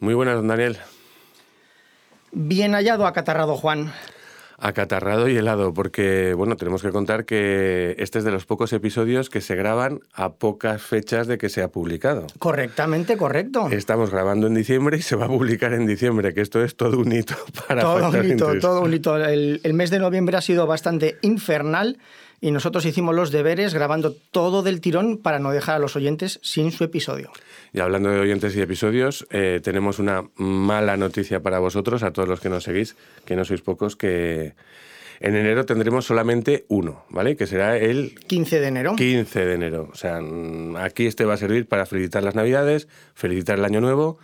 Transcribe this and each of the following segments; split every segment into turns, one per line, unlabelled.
Muy buenas, don Daniel.
Bien hallado, acatarrado Juan.
Acatarrado y helado, porque bueno, tenemos que contar que este es de los pocos episodios que se graban a pocas fechas de que se ha publicado.
Correctamente, correcto.
Estamos grabando en diciembre y se va a publicar en diciembre, que esto es todo un hito para
todo un hito, todo un hito. El, el mes de noviembre ha sido bastante infernal y nosotros hicimos los deberes grabando todo del tirón para no dejar a los oyentes sin su episodio.
Y hablando de oyentes y episodios, eh, tenemos una mala noticia para vosotros, a todos los que nos seguís, que no sois pocos, que en enero tendremos solamente uno, ¿vale? Que será el
15 de enero.
15 de enero. O sea, aquí este va a servir para felicitar las Navidades, felicitar el Año Nuevo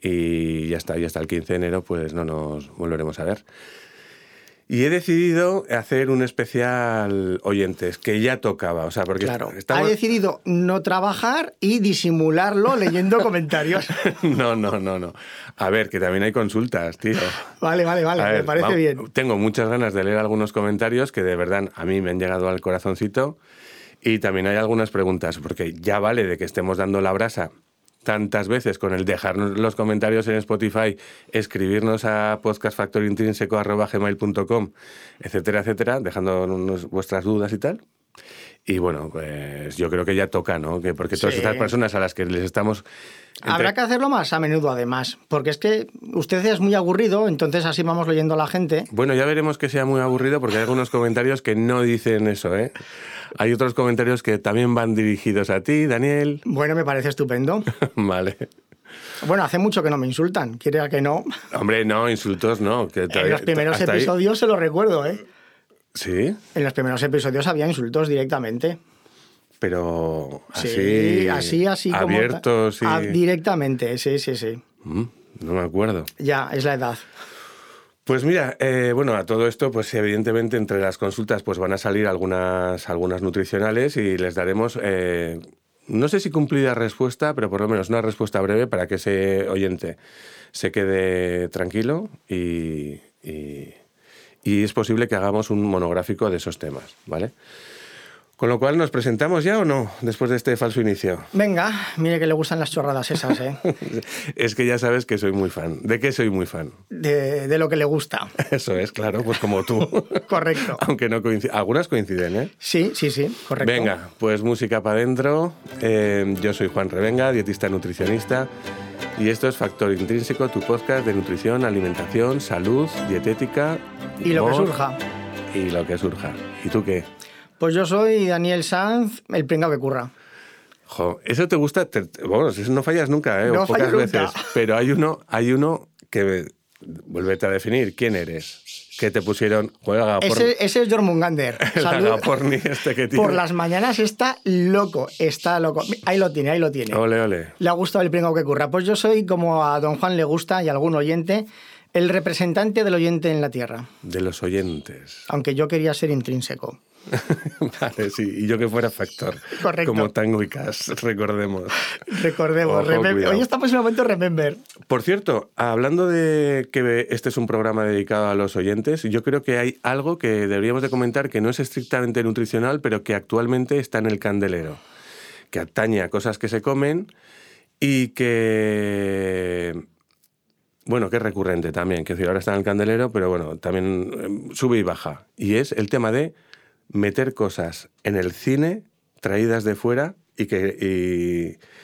y ya está, ya está el 15 de enero, pues no nos volveremos a ver. Y he decidido hacer un especial oyentes, que ya tocaba, o sea, porque
Claro,
estamos...
ha decidido no trabajar y disimularlo leyendo comentarios.
No, no, no, no. A ver, que también hay consultas, tío.
Vale, vale, vale, me parece
va-
bien.
Tengo muchas ganas de leer algunos comentarios que de verdad a mí me han llegado al corazoncito. Y también hay algunas preguntas, porque ya vale de que estemos dando la brasa tantas veces con el dejarnos los comentarios en Spotify, escribirnos a podcastfactorintrínseco.gmail.com, etcétera, etcétera, dejándonos vuestras dudas y tal. Y bueno, pues yo creo que ya toca, ¿no? Que porque todas
Sí.
estas personas a las que les estamos... entre-
Habrá que hacerlo más a menudo, además, porque es que usted es muy aburrido, entonces así vamos leyendo a la gente.
Bueno, ya veremos que sea muy aburrido porque hay algunos comentarios que no dicen eso, ¿eh? Hay otros comentarios que también van dirigidos a ti, Daniel.
Bueno, me parece estupendo.
vale.
Bueno, hace mucho que no me insultan, quiera que no.
Hombre, no, insultos no. Que
En
todavía-
los primeros
ahí-
episodios se lo recuerdo, ¿eh?
Sí,
En los primeros episodios había insultos directamente.
pero así...
Sí, así, así como.
Abiertos y...
Ah, directamente, sí, sí, sí.
Mm, no me acuerdo.
Ya, es la edad.
Pues mira, eh, bueno, a todo esto, pues evidentemente entre las consultas pues van a salir algunas, algunas nutricionales y les daremos, eh, no sé si cumplida respuesta, pero por lo menos una respuesta breve para que ese oyente se quede tranquilo y, y- y es posible que hagamos un monográfico de esos temas, ¿vale? Con lo cual, ¿nos presentamos ya o no después de este falso inicio?
Venga, mire que le gustan las chorradas esas, ¿eh?
Es que ya sabes que soy muy fan. ¿De qué soy muy fan?
De, de lo que le gusta.
Eso es, claro, pues como tú.
Correcto.
Aunque no coinciden. Algunas coinciden, ¿eh?
Sí, sí, sí, correcto.
Venga, pues música para adentro. Eh, yo soy Juan Revenga, dietista nutricionista. Y esto es Factor Intrínseco, tu podcast de nutrición, alimentación, salud, dietética.
Y lo que surja.
Y lo que surja. ¿Y tú qué?
Pues yo soy Daniel Sanz, el pringao que curra.
Jo, eso te gusta, te- bueno, eso no fallas nunca, ¿eh? O pocas veces.
nunca.
Pero hay uno, hay uno que, vuélvete a definir, ¿quién eres? Que te pusieron, juega por,
Ese, ese es Jormungander.
agaporni este que tiene.
Por las mañanas está loco, está loco. Ahí lo tiene, ahí lo tiene.
Ole, ole.
Le ha gustado el pringao que curra. Pues yo soy, como a don Juan le gusta y a algún oyente, el representante del oyente en la tierra.
De los oyentes.
Aunque yo quería ser intrínseco.
vale, sí. Y yo que fuera factor.
Correcto.
Como Tango y Cash, recordemos.
Recordemos,
Ojo,
hoy estamos en el momento remember.
Por cierto, hablando de que este es un programa dedicado a los oyentes, yo creo que hay algo que deberíamos de comentar que no es estrictamente nutricional, pero que actualmente está en el candelero, que atañe a cosas que se comen y que... Bueno, que es recurrente también, que ahora está en el candelero, pero bueno, también eh, sube y baja. Y es el tema de meter cosas en el cine traídas de fuera y que... y-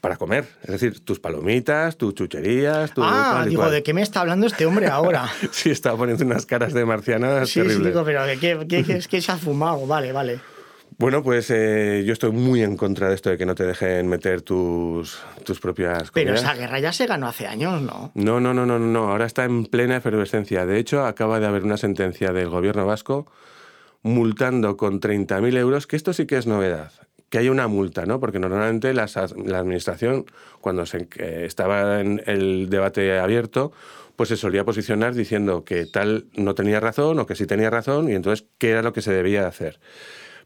para comer. Es decir, tus palomitas, tus chucherías, tu
ah, digo,
cual.
¿de qué me está hablando este hombre ahora?
Sí, estaba poniendo unas caras de marcianas
sí, sí, digo, pero ¿de qué, qué- qué es que se ha fumado? Vale, vale.
Bueno, pues eh, yo estoy muy en contra de esto de que no te dejen meter tus, tus propias
Pero
comidas.
esa guerra ya se ganó hace años. No,
no, no, no, no, no. Ahora está en plena efervescencia. De hecho, acaba de haber una sentencia del gobierno vasco multando con 30.000 euros, que esto sí que es novedad, que haya una multa, ¿no? Porque normalmente las as- la administración, cuando se, eh, estaba en el debate abierto, pues se solía posicionar diciendo que tal no tenía razón o que sí tenía razón y entonces qué era lo que se debía hacer.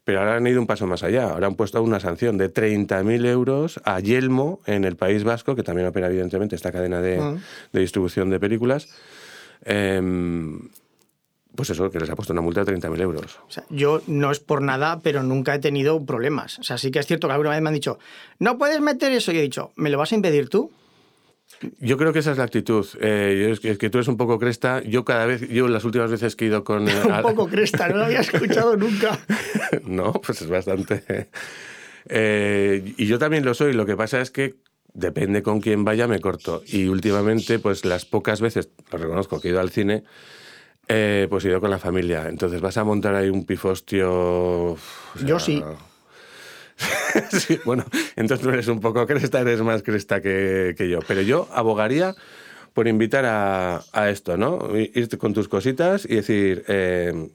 Pero ahora han ido un paso más allá. Ahora han puesto una sanción de 30.000 euros a Yelmo en el País Vasco, que también opera evidentemente esta cadena de,
Mm.
de distribución de películas. Em, pues eso, que les ha puesto una multa de 30.000 euros.
O sea, yo no es por nada, pero nunca he tenido problemas. O sea, sí que es cierto que alguna vez me han dicho, no puedes meter eso. Y he dicho, ¿me lo vas a impedir tú?
Yo creo que esa es la actitud. Eh, es, que, tú eres un poco cresta. Yo cada vez, yo las últimas veces que he ido con...
un poco cresta, no lo había escuchado nunca.
no, pues es bastante... Eh, y yo también lo soy. Lo que pasa es que depende con quién vaya, me corto. Y últimamente, pues las pocas veces, lo reconozco, que he ido al cine, eh, pues he ido con la familia. Entonces vas a montar ahí un pifostio...
yo sí.
sí, bueno, entonces tú eres un poco cresta, eres más cresta que, yo. Pero yo abogaría por invitar a, esto, ¿no? Irte con tus cositas y decir, eh,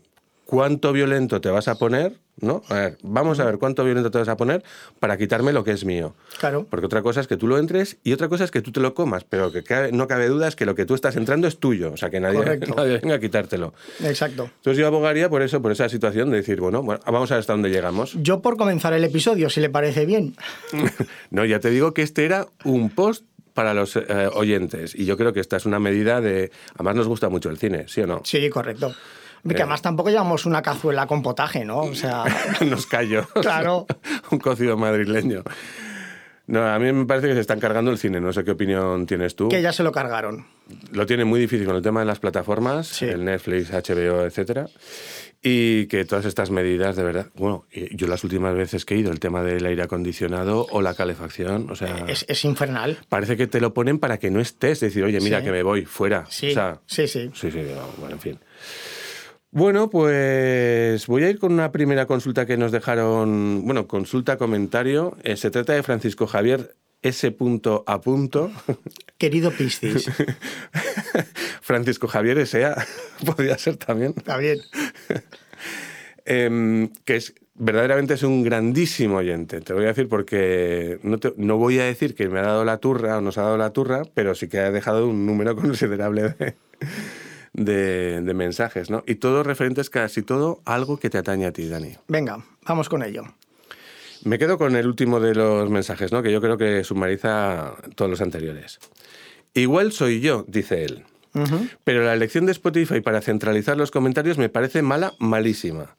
cuánto violento te vas a poner, ¿no? A ver, vamos a ver cuánto violento te vas a poner para quitarme lo que es mío.
Claro.
Porque otra cosa es que tú lo entres y otra cosa es que tú te lo comas, pero que no cabe duda es que lo que tú estás entrando es tuyo, o sea, que nadie, nadie venga a quitártelo.
Exacto.
Entonces yo abogaría por eso, por esa situación de decir, bueno, vamos a ver hasta dónde llegamos.
Yo por comenzar el episodio, si le parece bien.
no, ya te digo que este era un post para los eh, oyentes y yo creo que esta es una medida de... Además nos gusta mucho el cine, ¿sí o no?
Sí, correcto. Que además tampoco llevamos una cazuela con potaje, ¿no? O sea.
Nos cayó.
Claro.
Un cocido madrileño. No, a mí me parece que se están cargando el cine. No sé qué opinión tienes tú.
Que ya se lo cargaron.
Lo tiene muy difícil con el tema de las plataformas, el Netflix, HBO, etcétera. Y que todas estas medidas, de verdad, bueno, yo las últimas veces que he ido, el tema del aire acondicionado o la calefacción, o sea...
Es, infernal.
Parece que te lo ponen para que no estés, decir, oye, mira que me voy, fuera.
Sí, sí, sí.
Sí, sí, bueno, en fin. Bueno, pues voy a ir con una primera consulta que nos dejaron, bueno, consulta, comentario. Eh, se trata de Francisco Javier S. A.
Querido Piscis.
Francisco Javier S.A. podría ser también.
Está bien.
Em, que es verdaderamente es un grandísimo oyente. Te voy a decir porque no, no, voy a decir que me ha dado la turra o nos ha dado la turra, pero sí que ha dejado un número considerable de, de, mensajes, ¿no? Y todos referentes, casi todo, algo que te atañe a ti, Dani.
Venga, vamos con ello.
Me quedo con el último de los mensajes, ¿no? Que yo creo que sumariza todos los anteriores. Igual soy yo, dice él. Pero la elección de Spotify para centralizar los comentarios me parece mala, malísima.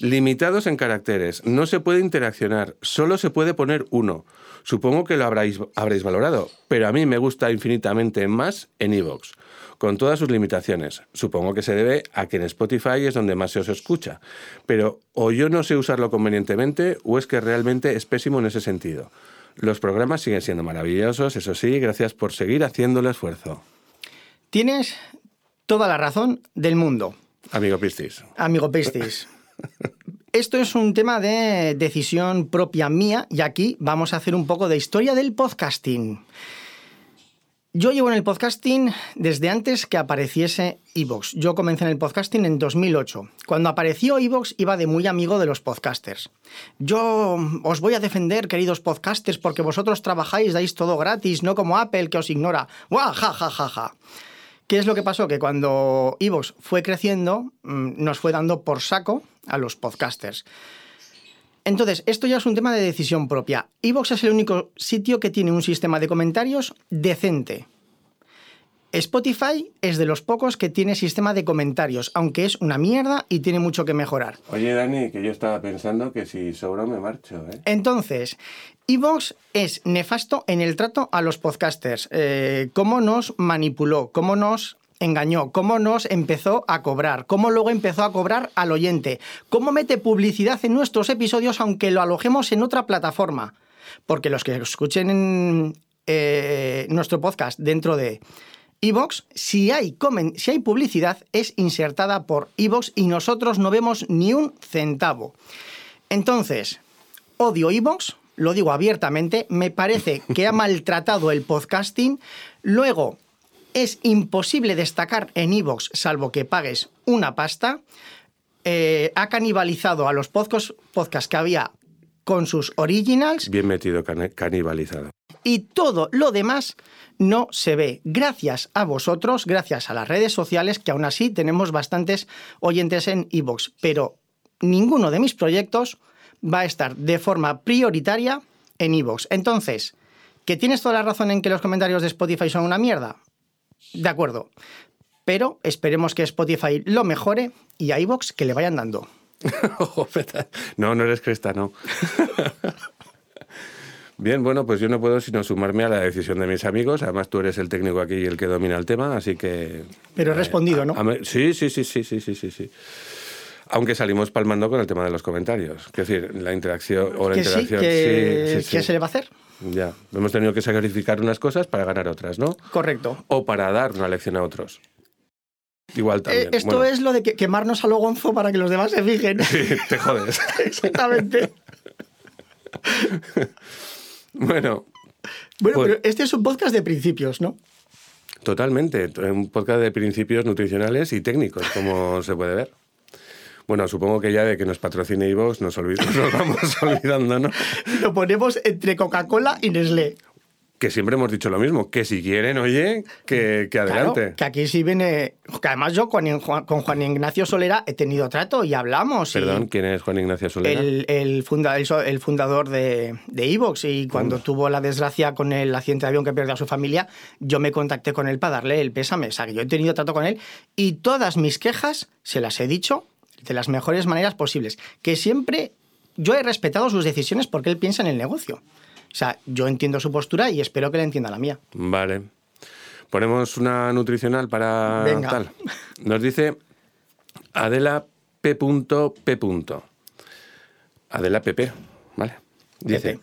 Limitados en caracteres, no se puede interaccionar, solo se puede poner uno. Supongo que lo habréis, valorado, pero a mí me gusta infinitamente más en iVoox con todas sus limitaciones. Supongo que se debe a que en Spotify es donde más se os escucha. Pero o yo no sé usarlo convenientemente o es que realmente es pésimo en ese sentido. Los programas siguen siendo maravillosos, eso sí, gracias por seguir haciendo el esfuerzo.
Tienes toda la razón del mundo.
Amigo Pistis.
Amigo Pistis. Esto es un tema de decisión propia mía y aquí vamos a hacer un poco de historia del podcasting. Yo llevo en el podcasting desde antes que apareciese Evox. Yo comencé en el podcasting en 2008. Cuando apareció Evox iba de muy amigo de los podcasters. Yo os voy a defender, queridos podcasters, porque vosotros trabajáis, dais todo gratis, no como Apple que os ignora. ¡Guau! ¡Ja, ja, ja, ja! ¿Qué es lo que pasó? Que cuando Evox fue creciendo, mm, nos fue dando por saco a los podcasters. Entonces, esto ya es un tema de decisión propia. Evox es el único sitio que tiene un sistema de comentarios decente. Spotify es de los pocos que tiene sistema de comentarios, aunque es una mierda y tiene mucho que mejorar.
Oye, Dani, que yo estaba pensando que si sobra me marcho. ¿eh?
Entonces, Evox es nefasto en el trato a los podcasters. Eh, cómo nos manipuló, cómo nos engañó, cómo nos empezó a cobrar, cómo luego empezó a cobrar al oyente, cómo mete publicidad en nuestros episodios aunque lo alojemos en otra plataforma. Porque los que escuchen eh, nuestro podcast dentro de Evox, si hay, si hay publicidad, es insertada por Evox y nosotros no vemos ni un centavo. Entonces, odio Evox, lo digo abiertamente, me parece que ha maltratado el podcasting. Luego, es imposible destacar en Evox salvo que pagues una pasta. Eh, ha canibalizado a los podcasts, que había con sus originals.
Bien metido, canibalizado.
Y todo lo demás no se ve. Gracias a vosotros, gracias a las redes sociales, que aún así tenemos bastantes oyentes en Evox. Pero ninguno de mis proyectos va a estar de forma prioritaria en Evox. Entonces, ¿que tienes toda la razón en que los comentarios de Spotify son una mierda? De acuerdo. Pero esperemos que Spotify lo mejore y a iVoox que le vayan dando.
no, no eres cresta, no. Bien, bueno, pues yo no puedo sino sumarme a la decisión de mis amigos. Además, tú eres el técnico aquí y el que domina el tema, así que...
Pero he respondido, ¿no?
sí, sí, sí, sí, sí, sí, sí, sí. Aunque salimos palmando con el tema de los comentarios. Es decir, la interacción o la interacción.
¿Qué se le va a hacer?
Ya, hemos tenido que sacrificar unas cosas para ganar otras, ¿no?
Correcto.
O para dar una lección a otros. Igual también.
Eh, esto es lo de quemarnos a lo gonzo para que los demás se fijen.
Sí, te jodes.
Exactamente.
bueno.
Bueno, pues pero este es un podcast de principios, ¿no?
Totalmente. Un podcast de principios nutricionales y técnicos, como se puede ver. Bueno, supongo que ya de que nos patrocine Ivox nos, nos vamos olvidando, ¿no?
Lo ponemos entre Coca-Cola y Nestlé
que siempre hemos dicho lo mismo, que si quieren, oye, que, adelante.
que aquí sí viene, que además yo con, Juan Ignacio Solera he tenido trato y hablamos.
Perdón, ¿quién es Juan Ignacio Solera?
El, el, el, fundador de Evox y cuando tuvo la desgracia con el accidente de avión que perdió a su familia, yo me contacté con él para darle el pésame. O sea, que yo he tenido trato con él y todas mis quejas se las he dicho de las mejores maneras posibles. Que siempre yo he respetado sus decisiones porque él piensa en el negocio. O sea, yo entiendo su postura y espero que le entienda la mía.
Vale. Ponemos una nutricional para tal. Nos dice Adela P. P. Adela PP, ¿vale? Dice,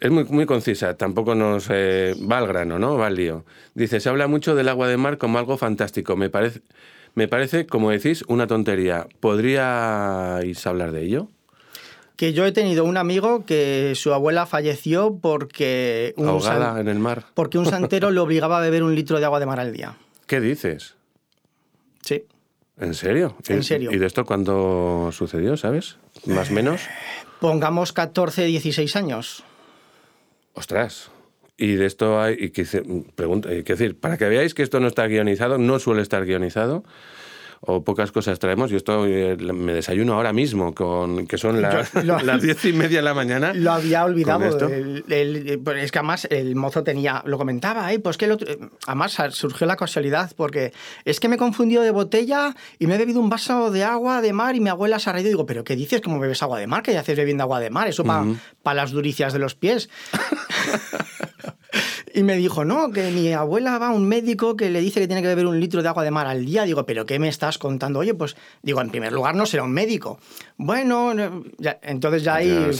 es muy, muy concisa, tampoco nos eh, va al grano, ¿no? Va al lío. Dice, se habla mucho del agua de mar como algo fantástico. Me parece, me parece, como decís, una tontería. ¿Podríais hablar de ello?
Que yo he tenido un amigo que su abuela falleció porque...
Un Ahogada en el mar.
Porque un santero le obligaba a beber un litro de agua de mar al día.
¿Qué dices?
Sí.
¿En serio?
En serio.
¿Y de esto cuándo sucedió, sabes? ¿Más o menos?
Pongamos 14, 16 años.
Ostras. Y de esto hay, y que, pregunta, que decir, para que veáis que esto no está guionizado, no suele estar guionizado, o pocas cosas traemos. Yo esto eh, me desayuno ahora mismo, con que son las, las diez y media de la mañana.
Lo había olvidado. Pues es que además el mozo tenía, lo comentaba, pues que el otro, además surgió la casualidad, porque es que me he confundido de botella y me he bebido un vaso de agua de mar y mi abuela se ha reído. Digo, ¿pero qué dices? ¿Cómo bebes agua de mar? ¿Qué haces bebiendo agua de mar? Eso para las duricias de los pies. Y me dijo, no, que mi abuela va a un médico que le dice que tiene que beber un litro de agua de mar al día. Digo, ¿pero qué me estás contando? Oye, pues digo, en primer lugar no será un médico. Bueno, entonces ya ahí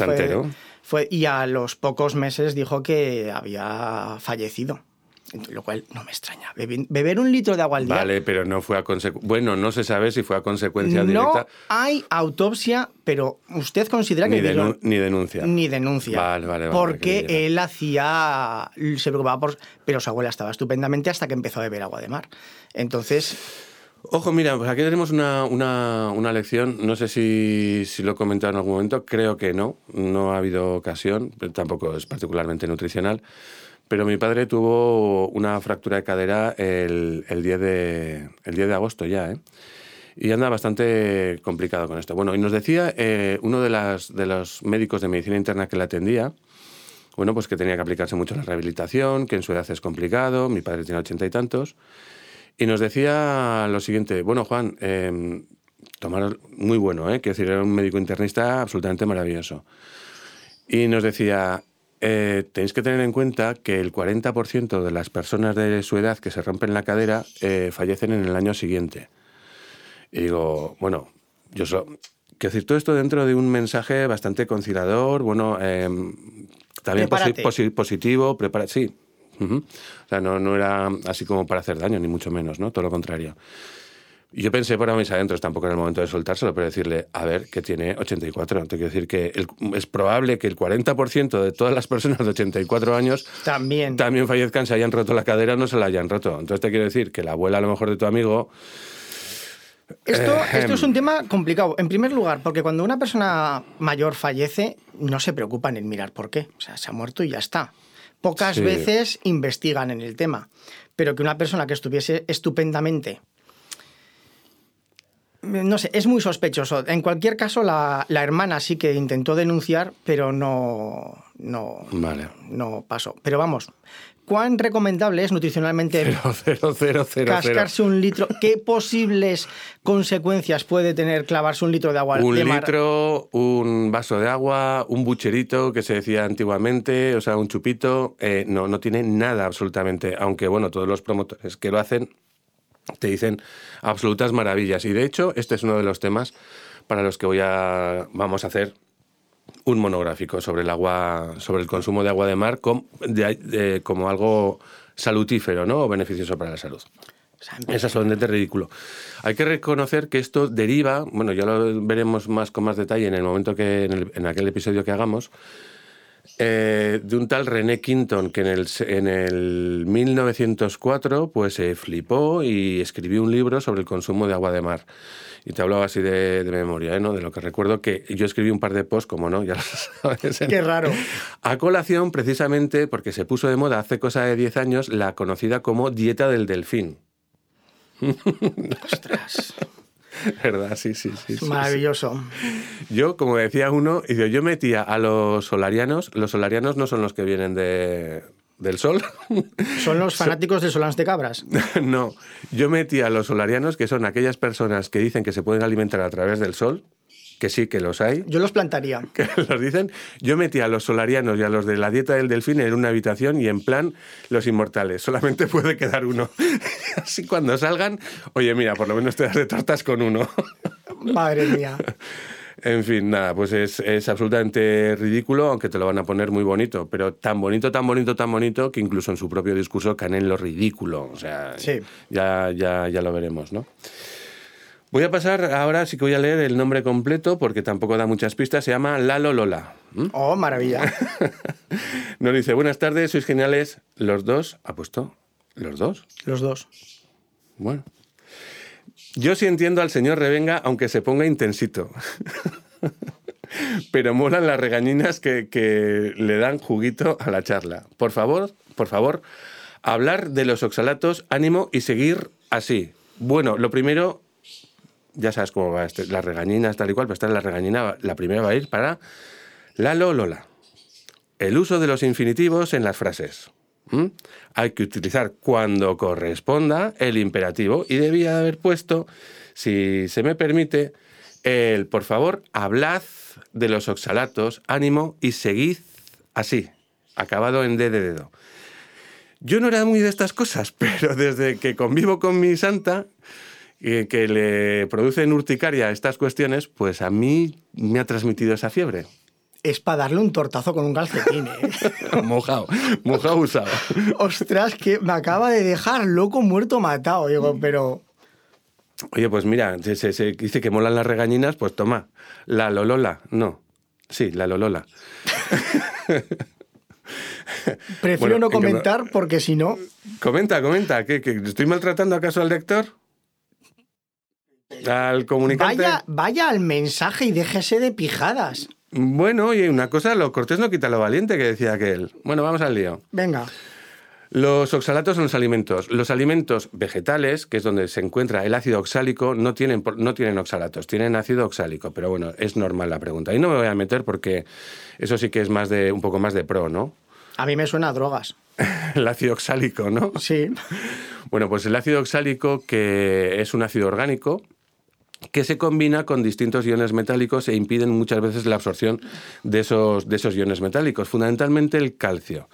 fue, Y a los pocos meses dijo que había fallecido lo cual no me extraña. Beber un litro de agua al día.
Vale, pero no fue a consecuencia. Bueno, no se sabe si fue a consecuencia
directa. No hay autopsia, pero usted considera que.
Ni, denuncia.
Ni denuncia.
Vale, vale,
Porque él hacía. Se preocupaba por. Pero su abuela estaba estupendamente hasta que empezó a beber agua de mar. Entonces.
Ojo, mira, pues aquí tenemos una, una, una lección. No sé si, si, lo he comentado en algún momento. Creo que no. No ha habido ocasión. Pero tampoco es particularmente nutricional. Pero mi padre tuvo una fractura de cadera el, el, 10, de, el 10 de agosto ya, ¿eh? Y anda bastante complicado con esto. Bueno, y nos decía eh, uno de, las, de los médicos de medicina interna que le atendía, bueno, pues que tenía que aplicarse mucho la rehabilitación, que en su edad es complicado, mi padre tiene ochenta y tantos, y nos decía lo siguiente, bueno, Juan, eh, tomar muy bueno, ¿eh? Quiero decir, era un médico internista absolutamente maravilloso. Y nos decía, eh, tenéis que tener en cuenta que el 40% de las personas de su edad que se rompen la cadera eh, fallecen en el año siguiente. Y digo, bueno, yo solo... Quiero decir, todo esto dentro de un mensaje bastante conciliador, bueno, em, también positivo, prepara sí. O sea, no, no era así como para hacer daño, ni mucho menos, ¿no? Todo lo contrario. Yo pensé por mis adentros, tampoco en el momento de soltárselo, pero decirle, a ver, que tiene 84. Te quiero decir que es probable que el 40% de todas las personas de 84 años
también.
también fallezcan, se hayan roto la cadera o no se la hayan roto. Entonces te quiero decir que la abuela a lo mejor de tu amigo...
Esto, eh, esto es un tema complicado. En primer lugar, porque cuando una persona mayor fallece, no se preocupan en mirar por qué. O sea, se ha muerto y ya está. Pocas veces investigan en el tema. Pero que una persona que estuviese estupendamente no sé, es muy sospechoso. En cualquier caso, la, hermana sí que intentó denunciar, pero no, no, no pasó. Pero vamos, ¿cuán recomendable es nutricionalmente
cero.
cascarse un litro? ¿Qué posibles consecuencias puede tener clavarse un litro de agua
Un
de mar?
litro, un vaso de agua, un bucherito que se decía antiguamente, o sea, un chupito. eh, no, no tiene nada absolutamente. Aunque, bueno, todos los promotores que lo hacen te dicen absolutas maravillas. Y de hecho, este es uno de los temas para los que voy a, vamos a hacer un monográfico sobre el agua, sobre el consumo de agua de mar com- de- de- como algo salutífero, ¿no? O beneficioso para la salud. Es absolutamente ridículo. Hay que reconocer que esto deriva, bueno, ya lo veremos más con más detalle en el momento que, en, el- en aquel episodio que hagamos, eh, de un tal René Quinton que en el, en el 1904 pues se flipó y escribió un libro sobre el consumo de agua de mar. Y te hablaba así de, de memoria, ¿eh? ¿no? De lo que recuerdo que yo escribí un par de posts, como no, ya lo sabes.
Qué raro.
a colación, precisamente, porque se puso de moda hace cosa de 10 años, la conocida como dieta del delfín.
Ostras,
¿Verdad? Sí, sí, sí.
maravilloso.
sí. Yo, como decía uno, yo metía a los solarianos, los solarianos no son los que vienen de, del sol,
Son los fanáticos de Solans de Cabras.
no, yo metía a los solarianos, que son aquellas personas que dicen que se pueden alimentar a través del sol, que sí que los hay,
Yo los plantaría.
que los dicen, yo metía a los solarianos y a los de la dieta del delfín en una habitación y en plan los inmortales. Solamente puede quedar uno. Así cuando salgan, oye, mira, por lo menos te das de tortas con uno.
Madre mía.
en fin, nada, pues es, es absolutamente ridículo, aunque te lo van a poner muy bonito, pero tan bonito, tan bonito, tan bonito, que incluso en su propio discurso caen en lo ridículo. O sea,
Sí.
ya, ya, ya lo veremos, ¿no? Voy a pasar ahora, sí que voy a leer el nombre completo porque tampoco da muchas pistas. Se llama Lalo Lola. ¿Mm?
Oh, maravilla.
Nos dice, buenas tardes, sois geniales. Los dos, ¿ha puesto? ¿Los dos?
Los dos.
Bueno. Yo sí entiendo al señor Revenga, aunque se ponga intensito. Pero molan las regañinas que, que le dan juguito a la charla. Por favor, por favor, hablar de los oxalatos, ánimo y seguir así. Bueno, lo primero, ya sabes cómo va este, las regañinas tal y cual, pero esta es la regañina, la primera va a ir para Lalo Lola. El uso de los infinitivos en las frases. ¿Mm? Hay que utilizar cuando corresponda el imperativo y debía haber puesto, si se me permite, el por favor, hablad de los oxalatos, ánimo y seguid así, acabado en D de dedo. Yo no era muy de estas cosas, pero desde que convivo con mi santa, eh, que le producen urticaria estas cuestiones, pues a mí me ha transmitido esa fiebre.
Es para darle un tortazo con un calcetín, ¿eh?
mojado, mojado usado.
Ostras, que me acaba de dejar loco, muerto, matado. Digo, pero.
Oye, pues mira, se, se- se dice que molan las regañinas, pues toma, la lolola, no. Sí, la lolola.
Prefiero
Bueno,
no
en que no-
comentar porque si no.
Comenta, comenta, ¿qué, qué, estoy maltratando acaso al lector? ¿Al comunicante?
Vaya, vaya al mensaje y déjese de pijadas.
Bueno, oye, una cosa, lo cortés no quita lo valiente que decía aquel. Bueno, vamos al lío.
Venga.
Los oxalatos son los alimentos. Los alimentos vegetales, que es donde se encuentra el ácido oxálico, no tienen, no tienen oxalatos, tienen ácido oxálico. Pero bueno, es normal la pregunta. Y no me voy a meter porque eso sí que es más de, un poco más de pro, ¿no?
A mí me suena a drogas.
El ácido oxálico, ¿no?
Sí.
Bueno, pues el ácido oxálico, que es un ácido orgánico, que se combina con distintos iones metálicos e impiden muchas veces la absorción de esos, de esos iones metálicos, fundamentalmente el calcio.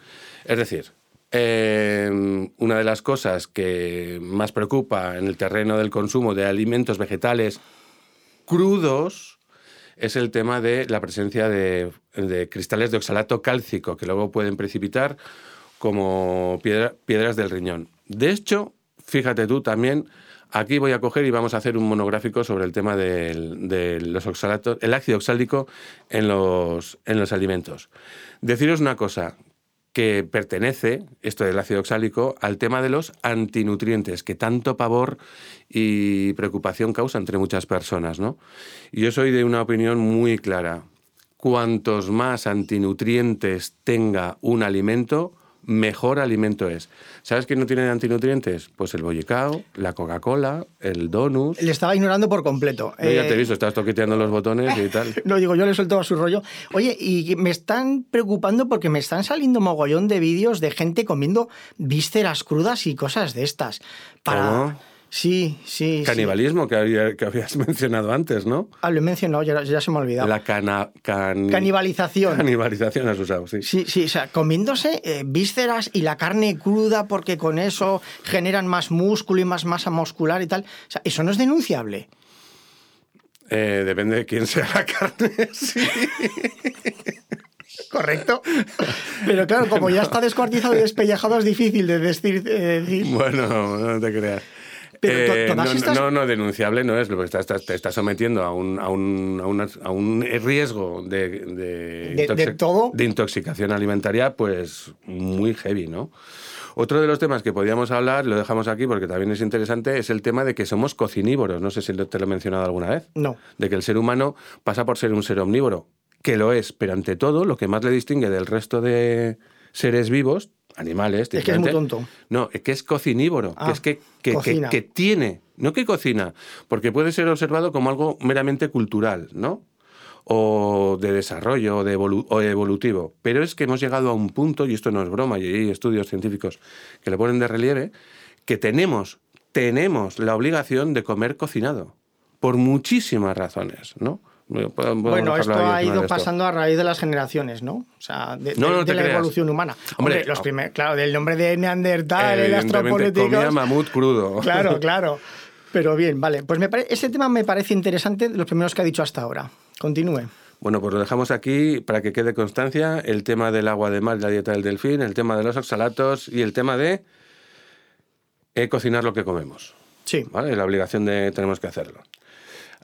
Es decir, eh, una de las cosas que más preocupa en el terreno del consumo de alimentos vegetales crudos es el tema de la presencia de, cristales de oxalato cálcico, que luego pueden precipitar como piedra- piedras del riñón. De hecho, fíjate tú también, aquí voy a coger y vamos a hacer un monográfico sobre el tema del- de, los oxalatos, el ácido oxálico en los, en los alimentos. Deciros una cosa, que pertenece, esto del ácido oxálico, al tema de los antinutrientes, que tanto pavor y preocupación causa entre muchas personas, ¿no? Yo soy de una opinión muy clara. Cuantos más antinutrientes tenga un alimento, mejor alimento es. ¿Sabes qué no tiene antinutrientes? Pues el bollicao, la Coca-Cola, el donut.
Le estaba ignorando por completo.
No, ya te he
Eh,
visto, estás toqueteando los botones y tal.
No digo, yo le suelto a su rollo. Oye, y me están preocupando porque me están saliendo mogollón de vídeos de gente comiendo vísceras crudas y cosas de estas. Para...
¿Cómo?
Sí, sí. sí.
Canibalismo que, había- que habías mencionado antes, ¿no?
Ah, lo he mencionado, ya, ya se me ha olvidado.
La cana, can-
Canibalización.
canibalización has usado, sí.
Sí, sí, o sea, comiéndose eh, vísceras y la carne cruda porque con eso generan más músculo y más masa muscular y tal. O sea, eso no es denunciable.
Eh, depende de quién sea la carne. sí.
Correcto. Pero claro, como ya está descuartizado y despellejado, es difícil de decir. eh, decir-
Bueno, no te creas.
Pero
Eh,
todas
no,
estas-
no, no, denunciable no es, porque estás, estás- te estás sometiendo a un, a un, a una- a un riesgo de, de,
De- de todo.
de intoxicación alimentaria, pues muy heavy, ¿no? Otro de los temas que podíamos hablar, lo dejamos aquí porque también es interesante, es el tema de que somos cocinívoros. No sé si te lo he mencionado alguna vez.
No.
De que el ser humano pasa por ser un ser omnívoro, que lo es, pero ante todo, lo que más le distingue del resto de seres vivos, animales,
Es que es muy tonto.
no, es que es cocinívoro,
Ah,
que es que, que, que- tiene, no que cocina, porque puede ser observado como algo meramente cultural, ¿no? O de desarrollo o, de evolu- o evolutivo. Pero es que hemos llegado a un punto, y esto no es broma, y hay estudios científicos que le ponen de relieve, que tenemos, tenemos la obligación de comer cocinado. Por muchísimas razones, ¿no? Podemos
Bueno,
dejarlo
esto ha ido
esto.
pasando a raíz de las generaciones, ¿no? O sea, de,
No,
de-
no
de
te
la
creas.
evolución humana.
Hombre,
Hombre, los
no.
primeros, claro, del nombre de Neandertal, el astropolíticos.
comía mamut crudo.
Claro, claro. Pero bien, vale. Pues me pare- ese tema me parece interesante, los primeros que ha dicho hasta ahora. Continúe.
Bueno, pues lo dejamos aquí para que quede constancia el tema del agua de mar y la dieta del delfín, el tema de los oxalatos y el tema de eh, cocinar lo que comemos.
Sí.
¿Vale? La obligación de tenemos que hacerlo.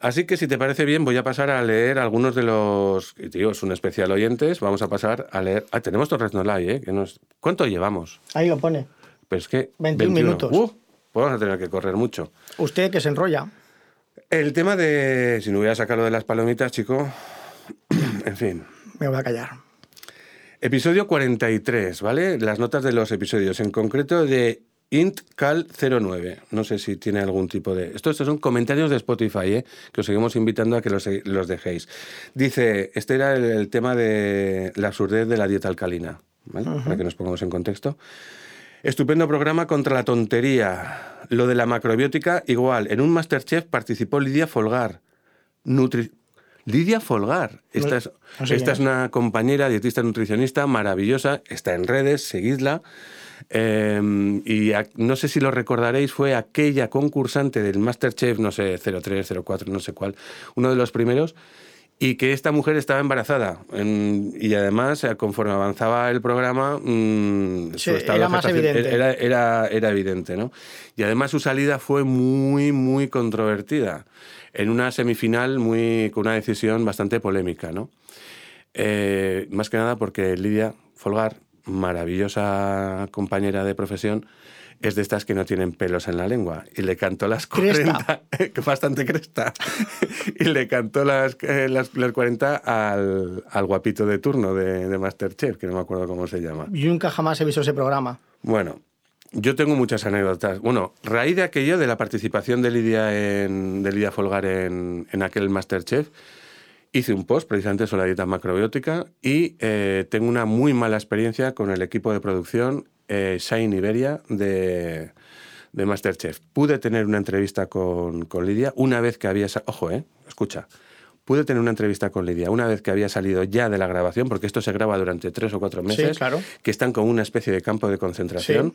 Así que si te parece bien, voy a pasar a leer algunos de los. y digo, es un especial oyentes. Vamos a pasar a leer. Ah, tenemos Torres Nolay, ¿eh? Que nos... ¿Cuánto llevamos?
Ahí lo pone.
Pero es que.
21 minutos.
Uh, pues vamos a tener que correr mucho.
Usted que se enrolla.
El tema de. Si no voy a sacar lo de las palomitas, chico. en fin.
Me voy a callar.
Episodio 43, ¿vale? Las notas de los episodios, en concreto de IntCal09. No sé si tiene algún tipo de... Esto, estos son comentarios de Spotify, ¿eh? que os seguimos invitando a que los, los dejéis. Dice, este era el, el tema de la absurdez de la dieta alcalina, ¿vale? Para que nos pongamos en contexto. Estupendo programa contra la tontería. Lo de la macrobiótica, igual. En un Masterchef participó Lidia Folgar. Nutri... Lidia Folgar. Esta, es,
no sé
esta es una compañera dietista nutricionista maravillosa. Está en redes, seguidla. Eh, y a- no sé si lo recordaréis, fue aquella concursante del Masterchef, no sé, 03, 04, no sé cuál, uno de los primeros, y que esta mujer estaba embarazada. En- y además, eh, conforme avanzaba el programa, mm,
Sí,
su estado
era más evidente.
Era, era, era evidente, ¿no? Y además su salida fue muy, muy controvertida. En una semifinal muy, con una decisión bastante polémica, ¿no? Eh, más que nada porque Lidia Folgar, maravillosa compañera de profesión, es de estas que no tienen pelos en la lengua. Y le cantó las
Cresta.
40, bastante cresta, y le cantó las, eh, las, las 40 al, al guapito de turno de, de Masterchef, que no me acuerdo cómo se llama.
Yo nunca jamás he visto ese programa.
Bueno, yo tengo muchas anécdotas. Bueno, raíz de aquello, de la participación de Lidia, en, de Lidia Folgar en, en aquel Masterchef, hice un post precisamente sobre la dieta macrobiótica y eh, tengo una muy mala experiencia con el equipo de producción eh, Shine Iberia de, de Masterchef. Pude tener una entrevista con, con Lidia una vez que había... Ojo, eh, escucha. Pude tener una entrevista con Lidia una vez que había salido ya de la grabación, porque esto se graba durante tres o cuatro meses,
claro.
que están con una especie de campo de concentración,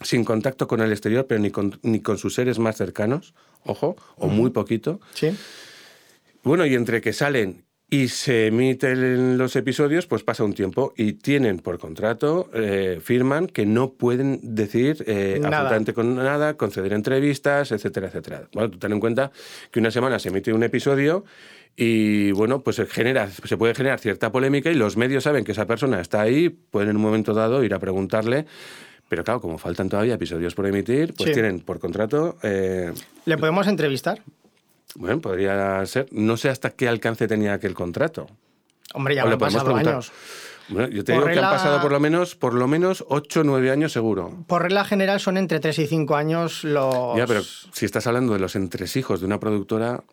sin contacto con el exterior, pero ni con, ni con sus seres más cercanos, ojo, o muy poquito.
Sí.
Bueno, y entre que salen y se emiten los episodios, pues pasa un tiempo y tienen por contrato, eh, firman que no pueden decir eh, absolutamente con nada, conceder entrevistas, etcétera, etcétera. Bueno, tú ten en cuenta que una semana se emite un episodio y bueno, pues se, genera, se puede generar cierta polémica y los medios saben que esa persona está ahí, pueden en un momento dado ir a preguntarle. Pero claro, como faltan todavía episodios por emitir, pues
Sí.
tienen por contrato eh,
¿Le podemos entrevistar?
Bueno, podría ser. No sé hasta qué alcance tenía aquel contrato.
Hombre, ya han pasado años.
Bueno, yo te
Por
digo que han pasado por lo menos, por lo menos 8 o 9 años seguro.
Por regla general son entre 3 y 5 años los...
Ya, pero si estás hablando de los entresijos de una productora,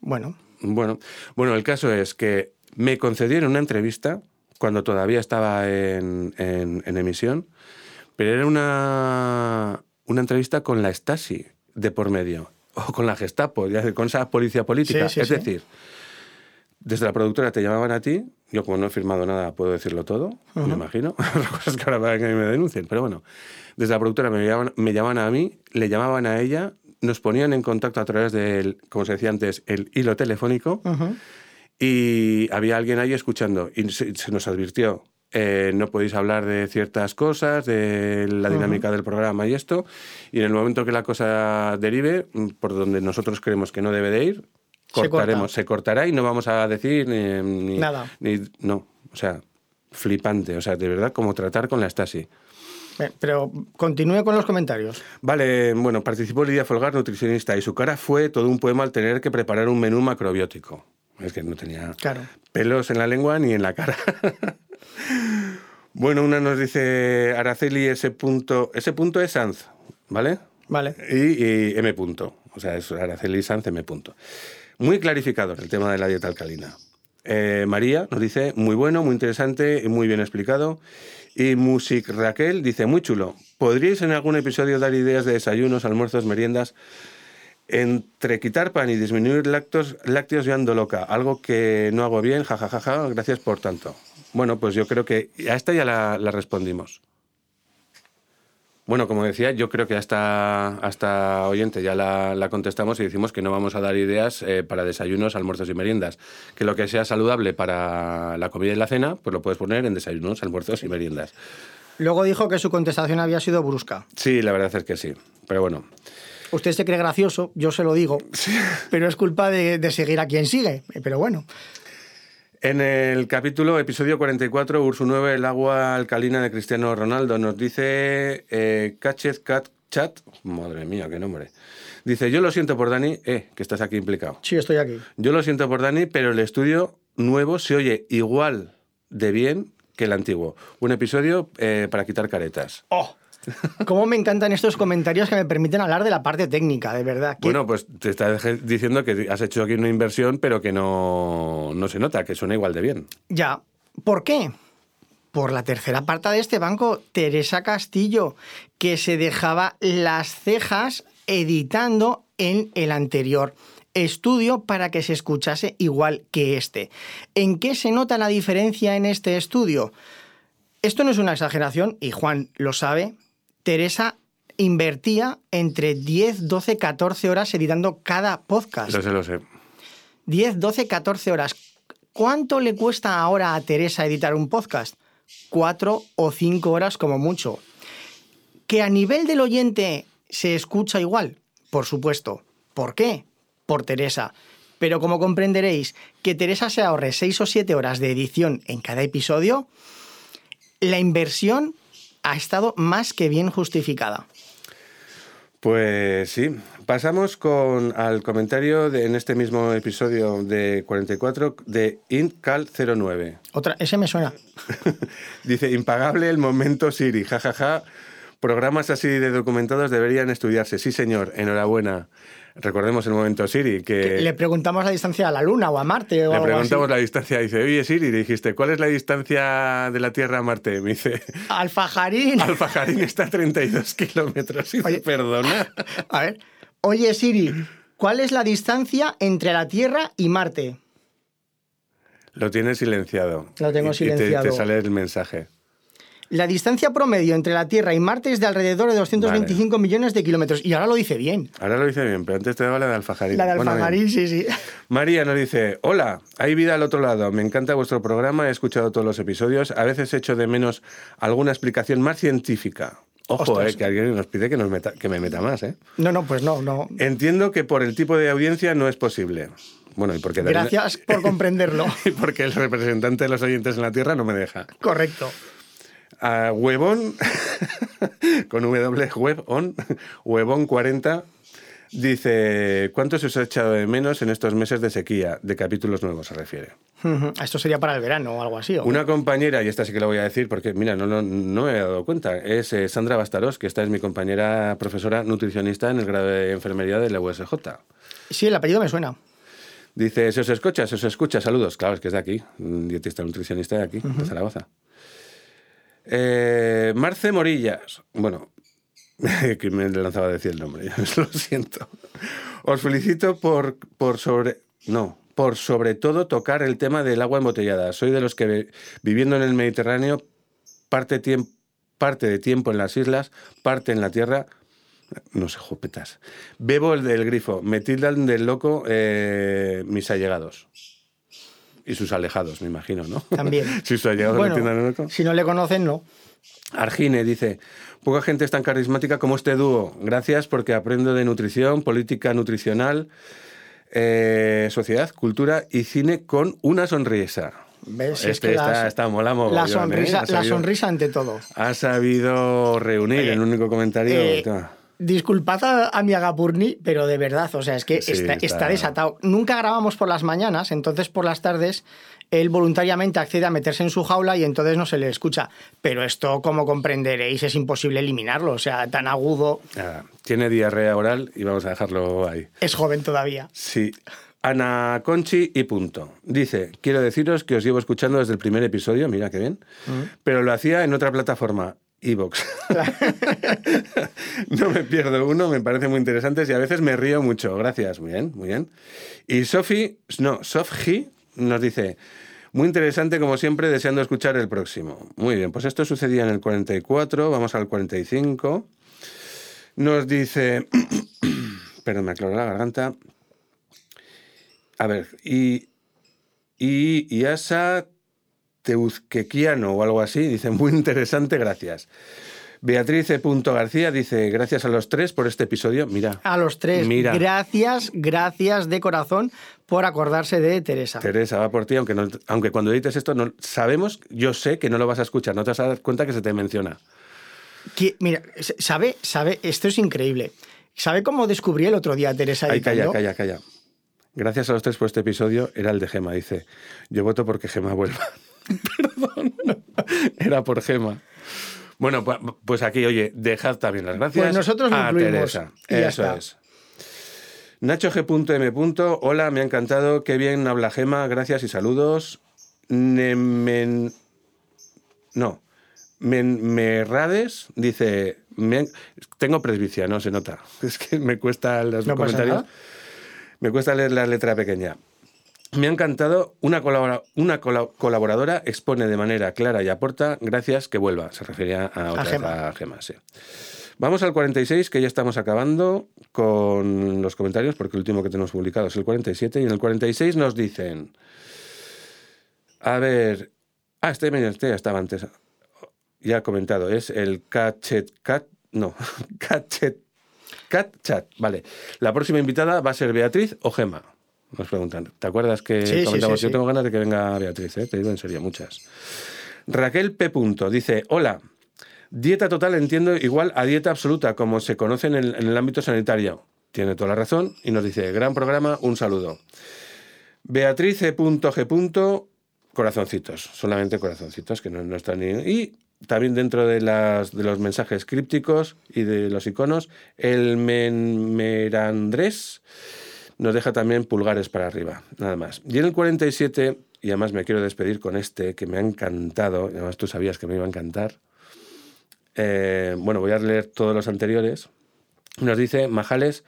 Bueno,
bueno, bueno, el caso es que me concedieron una entrevista cuando todavía estaba en, en- en emisión, pero era una, una entrevista con la Stasi de por medio, o con la Gestapo, con esa policía política.
Sí, sí,
es
sí.
decir, desde la productora te llamaban a ti, yo como no he firmado nada puedo decirlo todo, me imagino, Otra cosa es que ahora van a que me denuncien, pero bueno, desde la productora me llamaban, me llamaban a mí, le llamaban a ella, nos ponían en contacto a través del, como se decía antes, el hilo telefónico, y había alguien ahí escuchando y se, se nos advirtió, eh, no podéis hablar de ciertas cosas, de la dinámica del programa y esto, y en el momento que la cosa derive, mm, por donde nosotros creemos que no debe de ir,
Se corta.
se, cortará y no vamos a decir ni, ni-
Nada.
ni- no, o sea, flipante, o sea, de verdad, como tratar con la Stasi.
Bien, Pero continúe con los comentarios.
Vale, bueno, participó Lidia Folgar, nutricionista, y su cara fue todo un poema al tener que preparar un menú macrobiótico. Es que no tenía
Claro.
pelos en la lengua ni en la cara. bueno, una nos dice Araceli ese punto, ese punto es Sanz, ¿vale?
Vale.
Y, y M punto, o sea, es Araceli Sanz M punto. Muy clarificador el tema de la dieta alcalina. Eh, María nos dice, muy bueno, muy interesante y muy bien explicado. Y Music Raquel dice, muy chulo. ¿Podríais en algún episodio dar ideas de desayunos, almuerzos, meriendas? Entre quitar pan y disminuir lactos, lácteos yo ando loca. Algo que no hago bien, jajajaja, gracias por tanto. Bueno, pues yo creo que a esta ya la, la respondimos. Bueno, como decía, yo creo que hasta, hasta oyente ya la, la contestamos y decimos que no vamos a dar ideas eh, para desayunos, almuerzos y meriendas. Que lo que sea saludable para la comida y la cena, pues lo puedes poner en desayunos, almuerzos y meriendas.
Luego dijo que su contestación había sido brusca.
Sí, la verdad es que sí. Pero bueno,
Usted se cree gracioso, yo se lo digo, pero es culpa de, de seguir a quien sigue. Pero bueno,
En el capítulo, episodio 44, Ursu 9, el agua alcalina de Cristiano Ronaldo, nos dice eh, Cachet Cat Chat, madre mía, qué nombre. Dice, yo lo siento por Dani, eh, que estás aquí implicado.
sí, estoy aquí.
Yo lo siento por Dani, pero el estudio nuevo se oye igual de bien que el antiguo. Un episodio eh, para quitar caretas.
¡Oh! Cómo me encantan estos comentarios que me permiten hablar de la parte técnica, de verdad.
Bueno, pues te está dej- diciendo que has hecho aquí una inversión, pero que no, no se nota, que suena igual de bien.
Ya. ¿Por qué? Por la tercera parte de este banco, Teresa Castillo, que se dejaba las cejas editando en el anterior estudio para que se escuchase igual que este. ¿En qué se nota la diferencia en este estudio? Esto no es una exageración, y Juan lo sabe. Teresa invertía entre 10, 12, 14 horas editando cada podcast.
Lo sé, lo sé.
10, 12, 14 horas. ¿Cuánto le cuesta ahora a Teresa editar un podcast? Cuatro o cinco horas como mucho. ¿Que a nivel del oyente se escucha igual? Por supuesto. ¿Por qué? Por Teresa. Pero como comprenderéis, que Teresa se ahorre seis o siete horas de edición en cada episodio, la inversión ha estado más que bien justificada.
Pues sí, pasamos con al comentario de, en este mismo episodio de 44 de IntCal09.
Otra, ese me suena.
Dice, impagable el momento Siri, jajaja. Programas así de documentados deberían estudiarse. Sí, señor, enhorabuena. Recordemos el momento Siri, que...
Le preguntamos la distancia a la Luna o a Marte o
Le
algo
preguntamos
así.
la distancia, dice, oye Siri, le dijiste, ¿cuál es la distancia de la Tierra a Marte? Me dice,
Alfajarín.
Alfajarín está a 32 kilómetros.
Oye.
perdona.
A ver. Oye, Siri, ¿cuál es la distancia entre la Tierra y Marte?
Lo tienes silenciado.
Lo tengo
Y- y te-
silenciado.
te sale el mensaje.
La distancia promedio entre la Tierra y Marte es de alrededor de 225 millones de kilómetros. Y ahora lo dice bien.
Ahora lo dice bien, pero antes te daba la de Alfajarín.
La de
Bueno.
Alfajarín, sí, sí.
María nos dice, hola, hay vida al otro lado, me encanta vuestro programa, he escuchado todos los episodios, a veces echo de menos alguna explicación más científica. Ojo, eh, que alguien nos pide que, nos meta- que me meta más. Eh.
No, no, pues no, no.
Entiendo que por el tipo de audiencia no es posible. Bueno, y porque, también-
Gracias por comprenderlo.
y porque el representante de los oyentes en la Tierra no me deja.
Correcto.
A Huevón, con W, Webon, Huevón 40, Dice, ¿cuánto se os ha echado de menos en estos meses de sequía? De capítulos nuevos se refiere.
Esto sería para el verano o algo así. ¿o?
Una compañera, y esta sí que la voy a decir porque, mira, no, no, no me he dado cuenta, es eh, Sandra Bastaros, que esta es mi compañera profesora nutricionista en el grado de enfermería de la USJ.
Sí, el apellido me suena.
Dice, se os escucha, se os escucha, saludos. Claro, es que es de aquí, dietista nutricionista de aquí, de Zaragoza. Eh, Marce Morillas. Bueno, que me lanzaba a decir el nombre, lo siento. Os felicito por, por sobre... No, por sobre todo tocar el tema del agua embotellada. Soy de los que viviendo en el Mediterráneo, parte de tiempo en las islas, parte en la tierra, no sé, jopetas. Bebo el del grifo, me tildan del loco eh, mis allegados. Y sus alejados, me imagino, ¿no?
También.
si sus allegados
Bueno, no le conocen, no.
Argine dice, poca gente es tan carismática como este dúo. Gracias porque aprendo de nutrición, política nutricional, eh, sociedad, cultura y cine con una sonrisa.
¿Ves? Si es
Este
que
está,
las-
está mola
La
¿eh?
sonrisa,
Ha
la sonrisa ante todo.
Ha sabido reunir
Oye,
en un único comentario.
Eh. Disculpad a, a mi Agapurni, pero de verdad, o sea, es que
Sí,
está,
está-
está desatado. Nunca grabamos por las mañanas, entonces por las tardes él voluntariamente accede a meterse en su jaula y entonces no se le escucha. Pero esto, como comprenderéis, es imposible eliminarlo. O sea, tan agudo,
Nada, tiene diarrea oral y vamos a dejarlo ahí.
es joven todavía.
Sí. Ana Conchi y punto. Dice, quiero deciros que os llevo escuchando desde el primer episodio, mira qué bien, pero lo hacía en otra plataforma, Evox. no me pierdo uno, me parece muy interesante y a veces me río mucho. Gracias, muy bien, muy bien. Y Sofi, no, Sofji nos dice, muy interesante como siempre, deseando escuchar el próximo. Muy bien, pues esto sucedía en el 44, vamos al 45. Nos dice, perdón, me aclaró la garganta. A ver, y, y Iasa Teuzquequiano o algo así, dice, muy interesante, gracias. Beatriz E. García dice, gracias a los tres por este episodio. Mira,
A los tres,
Mira.
gracias, gracias de corazón por acordarse de Teresa.
Teresa, va por ti, aunque, no- aunque cuando edites esto no, sabemos, yo sé que no lo vas a escuchar, no te vas a dar cuenta que se te menciona.
Que, mira, sabe, sabe, esto es increíble. ¿Sabe cómo descubrí el otro día a Teresa
Ay, calla, calla, calla. Gracias a los tres por este episodio, era el de Gema, dice. Yo voto porque Gema vuelva. Perdón, era por Gema. Bueno, pues, aquí, oye, dejad también las gracias
Pues nosotros lo
a
incluimos,
Teresa.
y ya
Eso
está.
es. Nacho G.M. Hola, me ha encantado. Qué bien habla Gema. Gracias y saludos. Nemen... No. Merrades dice... me han- Tengo presbicia, no se nota. Es que me cuesta los
No
comentarios. Me cuesta leer la letra pequeña. Me ha encantado. Una, colabora- una cola- colaboradora expone de manera clara y aporta. Gracias, que vuelva. Se refería a, otra vez
Gema.
a Gema, sí. Vamos al 46, que ya estamos acabando con los comentarios, porque el último que tenemos publicado es el 47. Y en el 46 nos dicen. A ver. Ah, este, este ya estaba antes. Ya he comentado. Es el Cachet Cat. No, Cachet Cat Chat. Vale. La próxima invitada va a ser Beatriz o Gema. Nos preguntan. ¿Te acuerdas que
Sí,
comentamos?
sí,
Yo tengo ganas de que venga Beatriz, ¿eh? te digo en serio, muchas. Raquel P. Punto, dice: Hola. Dieta total entiendo igual a dieta absoluta, como se conoce en el, en el ámbito sanitario. Tiene toda la razón y nos dice: Gran programa, un saludo. Beatriz E. G. Corazoncitos, solamente corazoncitos, que no, no están ni. Y también dentro de, las, de los mensajes crípticos y de los iconos, el Men- Merandrés nos deja también pulgares para arriba, nada más. Y en el 47, y además me quiero despedir con este, que me ha encantado, y además tú sabías que me iba a encantar. Eh, bueno, voy a leer todos los anteriores. Nos dice Majales,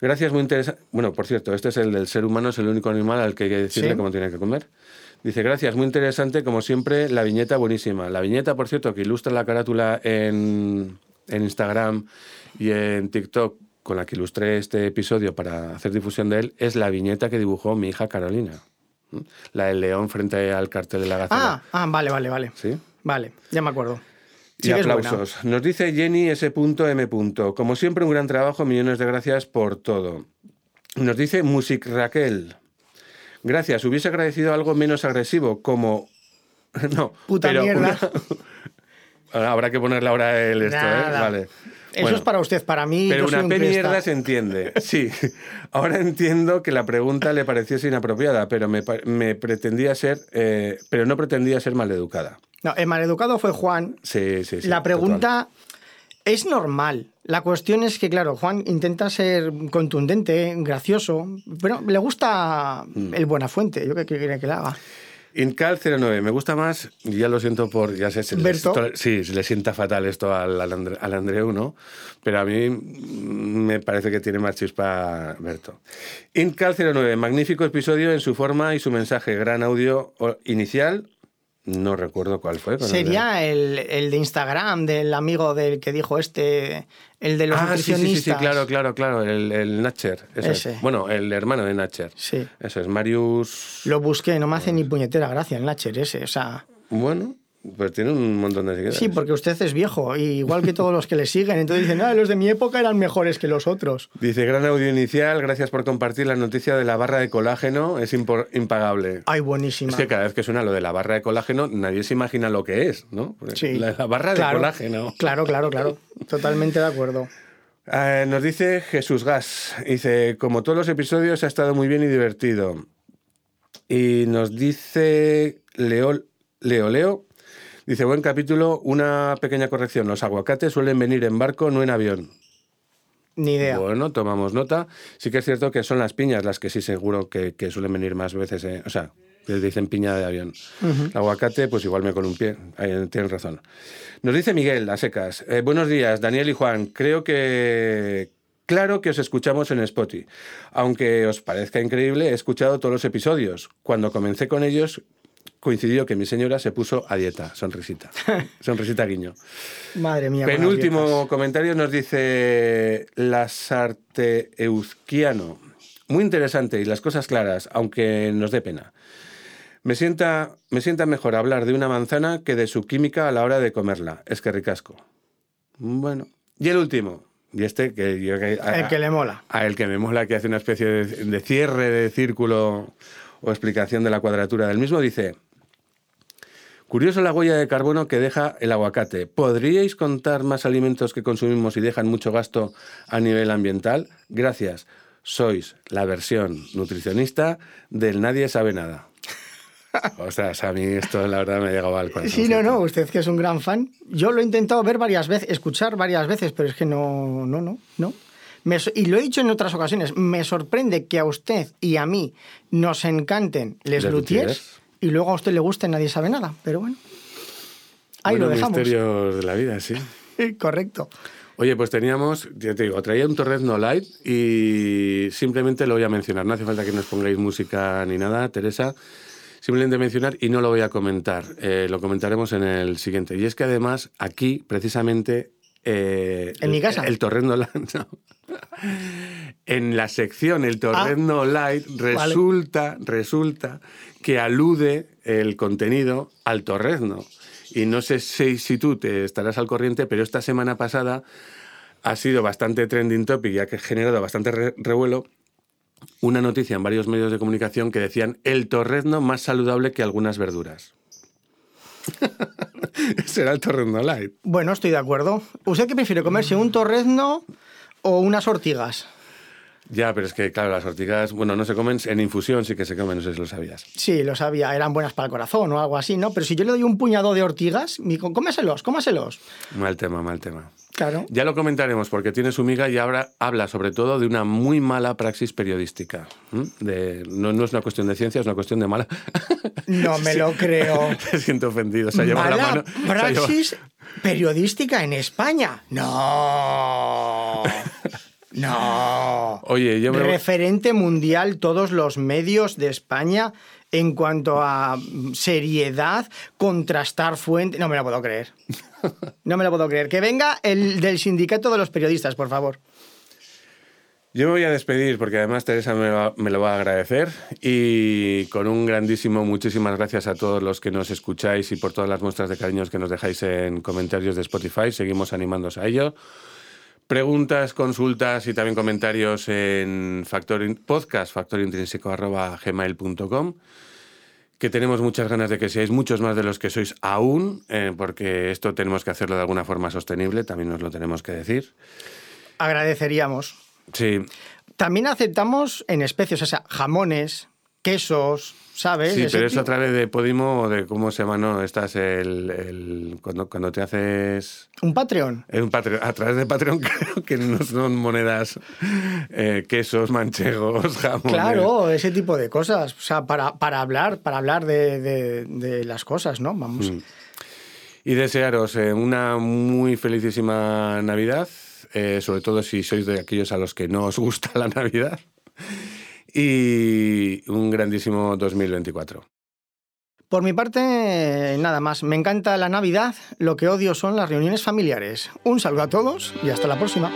gracias, muy interesante. Bueno, por cierto, este es el del ser humano, es el único animal al que hay que decirle
Sí.
cómo tiene que comer. Dice, gracias, muy interesante, como siempre, la viñeta buenísima. La viñeta, por cierto, que ilustra la carátula en, en Instagram y en TikTok, con la que ilustré este episodio para hacer difusión de él, es la viñeta que dibujó mi hija Carolina. La del león frente al cartel de la gacela.
Ah, ah, vale, vale, vale.
¿Sí?
Vale, ya me acuerdo.
Y
Sí
aplausos. Nos dice Jenny S.M. Como siempre, un gran trabajo. Millones de gracias por todo. Nos dice Music Raquel. Gracias. Hubiese agradecido algo menos agresivo, como. No.
Puta
pero
mierda.
una- Habrá que ponerle ahora el esto, ¿eh? Vale.
Eso
Bueno.
es para usted, para mí.
Pero
yo soy
una
un
P
cresta.
mierda se entiende. Sí. Ahora entiendo que la pregunta le pareciese inapropiada, pero me, pretendía ser, eh, pero no pretendía ser maleducada.
No, el maleducado fue Juan.
Sí, sí, sí.
la
total.
pregunta es normal. La cuestión es que, claro, Juan intenta ser contundente, gracioso, pero le gusta
Mm.
el Buenafuente. Yo qué qué quiere que le haga.
Incal 09, me gusta más, y ya lo siento por, ya sé, se le, esto- sí, se le sienta fatal esto al, al, Andre- al Andreu, ¿no? Pero a mí me parece que tiene más chispa Berto. Incal 09, magnífico episodio en su forma y su mensaje, gran audio inicial, no recuerdo cuál fue.
Sería el, el de Instagram, del amigo del que dijo este, el de los
Ah, sí,
nutricionistas.
sí, sí, claro, claro, claro, el, el Natcher. eso es.
Ese.
Bueno, el hermano de Natcher.
Sí.
Eso es, Marius...
Lo busqué, no me hace ni puñetera gracia el Natcher ese. O sea,
Bueno, pues tiene un montón de seguidores.
sí, porque usted es viejo, y igual que todos los que le siguen. Entonces dicen, ah, los de mi época eran mejores que los otros.
Dice, gran audio inicial, gracias por compartir la noticia de la barra de colágeno, es impagable.
Ay, buenísima.
Es que cada vez que suena lo de la barra de colágeno, nadie se imagina lo que es, ¿no? Porque
Sí.
La, la barra
Claro,
de colágeno.
Claro, claro, claro. Totalmente de acuerdo.
Eh, nos dice Jesús Gas, dice, como todos los episodios ha estado muy bien y divertido. Y nos dice Leo, Leo, Leo, dice, buen capítulo, una pequeña corrección, los aguacates suelen venir en barco, no en avión.
Ni idea.
Bueno, tomamos nota. Sí que es cierto que son las piñas las que sí seguro que, que suelen venir más veces. eh, O sea, les dicen piña de avión. Aguacate, pues igual me columpié. Ahí tienen razón. Nos dice Miguel, a secas. eh, buenos días, Daniel y Juan. Creo que... Claro que os escuchamos en Spotify. Aunque os parezca increíble, he escuchado todos los episodios. Cuando comencé con ellos, coincidió que mi señora se puso a dieta. Sonrisita. Sonrisita guiño.
Madre mía.
Penúltimo comentario nos dice Lasarte Euzquiano. Muy interesante y las cosas claras, aunque nos dé pena. Me sienta, me sienta mejor hablar de una manzana que de su química a la hora de comerla. Es que ricasco. Bueno. Y el último. Y este que yo a-
El que le mola.
a el que me mola, que hace una especie de, de cierre de círculo o explicación de la cuadratura del mismo, dice, curioso la huella de carbono que deja el aguacate. ¿Podríais contar más alimentos que consumimos y dejan mucho gasto a nivel ambiental? Gracias. Sois la versión nutricionista del nadie sabe nada. O sea, a mí esto la verdad me ha llegado al corazón.
Sí, no, no, usted que es un gran fan. Yo lo he intentado ver varias veces, escuchar varias veces, pero es que no, no, no, no. Me y lo he dicho en otras ocasiones, me sorprende que a usted y a mí nos encanten les luthiers. Y luego a usted le guste nadie sabe nada, pero bueno. Ahí
Bueno,
lo dejamos.
misterios de la vida, sí.
Correcto.
Oye, pues teníamos, ya te digo, traía un Torrezno Light y simplemente lo voy a mencionar. No hace falta que nos pongáis música ni nada, Teresa. Simplemente mencionar y no lo voy a comentar. Eh, lo comentaremos en el siguiente. Y es que además aquí, precisamente... eh,
¿En mi
el-
casa?
El Torrezno Light... no. En la sección El Torrezno Light resulta, resulta que alude el contenido al torrezno. Y no sé si, tú te estarás al corriente, pero esta semana pasada ha sido bastante trending topic y ha generado bastante re- revuelo una noticia en varios medios de comunicación que decían el torrezno más saludable que algunas verduras. Será el torrezno light.
Bueno, estoy de acuerdo. ¿Usted qué prefiere, comerse un torrezno o unas ortigas?
Ya, pero es que, claro, las ortigas, bueno, no se comen, en infusión sí que se comen, no sé si lo sabías.
Sí, lo sabía, eran buenas para el corazón o algo así, ¿no? Pero si yo le doy un puñado de ortigas, cómeselos, cómeselos.
Mal tema, mal tema.
Claro.
Ya lo comentaremos porque tiene su miga y ahora habla sobre todo de una muy mala praxis periodística. De, no, no es una cuestión de ciencia, es una cuestión de mala.
No me lo creo.
Se siente ofendido, se ha llevado la
Mala
mano. se ha llevado-
praxis periodística en España. No. No.
Oye, yo me...
Referente mundial todos los medios de España en cuanto a seriedad, contrastar fuentes. No me lo puedo creer. No me lo puedo creer. Que venga el del sindicato de los periodistas, por favor.
Yo me voy a despedir porque además Teresa me, va- me lo va a agradecer y con un grandísimo muchísimas gracias a todos los que nos escucháis y por todas las muestras de cariños que nos dejáis en comentarios de Spotify. Seguimos animándoos a ello. Preguntas, consultas y también comentarios en factor, podcast factorintrínseco arroba gmail.com. que tenemos muchas ganas de que seáis muchos más de los que sois aún, eh, porque esto tenemos que hacerlo de alguna forma sostenible, también nos lo tenemos que decir.
Agradeceríamos.
Sí.
También aceptamos en especies, o sea, jamones, quesos, ¿sabes?
Sí, pero eso a través de Podimo o de cómo se llama, no, estás el, el- cuando, cuando te haces
Un Patreon.
es un Patreon, a través de Patreon creo que no son monedas, eh, quesos, manchegos, jamones.
Claro, ese tipo de cosas. O sea, para, para hablar, para hablar de, de- de las cosas, ¿no? Vamos.
Y desearos eh, una muy felicísima Navidad, eh, sobre todo si sois de aquellos a los que no os gusta la Navidad. Y un grandísimo 2024.
Por mi parte, nada más. Me encanta la Navidad. Lo que odio son las reuniones familiares. Un saludo a todos y hasta la próxima.